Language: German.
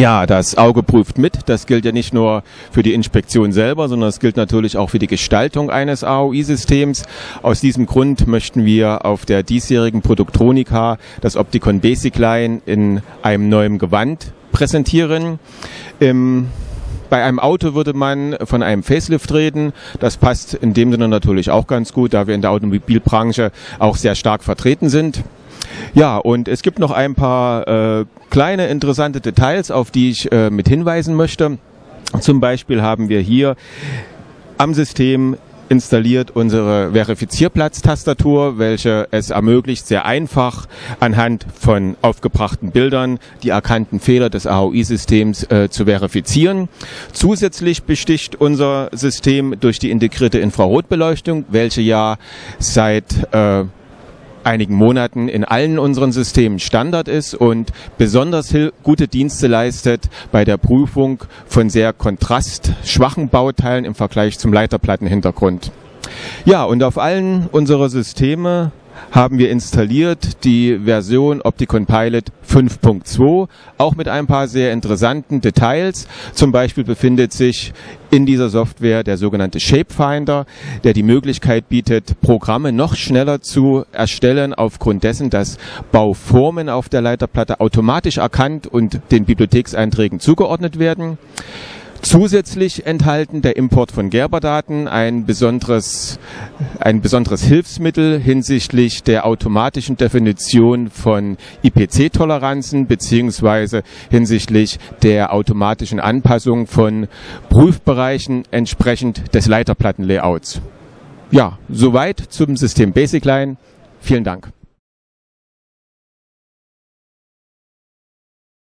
Ja, das Auge prüft mit. Das gilt ja nicht nur für die Inspektion selber, sondern es gilt natürlich auch für die Gestaltung eines AOI-Systems. Aus diesem Grund möchten wir auf der diesjährigen Produktronika das Opticon Basic Line in einem neuen Gewand präsentieren. Im bei einem Auto würde man von einem Facelift reden. Das passt in dem Sinne natürlich auch ganz gut, da wir in der Automobilbranche auch sehr stark vertreten sind. Ja, und es gibt noch ein paar äh, kleine interessante Details, auf die ich äh, mit hinweisen möchte. Zum Beispiel haben wir hier am System installiert unsere Verifizierplatz-Tastatur, welche es ermöglicht, sehr einfach anhand von aufgebrachten Bildern die erkannten Fehler des AOI-Systems äh, zu verifizieren. Zusätzlich besticht unser System durch die integrierte Infrarotbeleuchtung, welche ja seit äh, einigen Monaten in allen unseren Systemen Standard ist und besonders gute Dienste leistet bei der Prüfung von sehr kontrastschwachen Bauteilen im Vergleich zum Leiterplattenhintergrund. Ja, und auf allen unserer Systeme haben wir installiert die Version Opticon Pilot 5.2, auch mit ein paar sehr interessanten Details. Zum Beispiel befindet sich in dieser Software der sogenannte Shapefinder, der die Möglichkeit bietet, Programme noch schneller zu erstellen, aufgrund dessen, dass Bauformen auf der Leiterplatte automatisch erkannt und den Bibliothekseinträgen zugeordnet werden. Zusätzlich enthalten der Import von Gerberdaten ein besonderes, ein besonderes Hilfsmittel hinsichtlich der automatischen Definition von IPC-Toleranzen beziehungsweise hinsichtlich der automatischen Anpassung von Prüfbereichen entsprechend des Leiterplattenlayouts. Ja, soweit zum System Basic Line. Vielen Dank.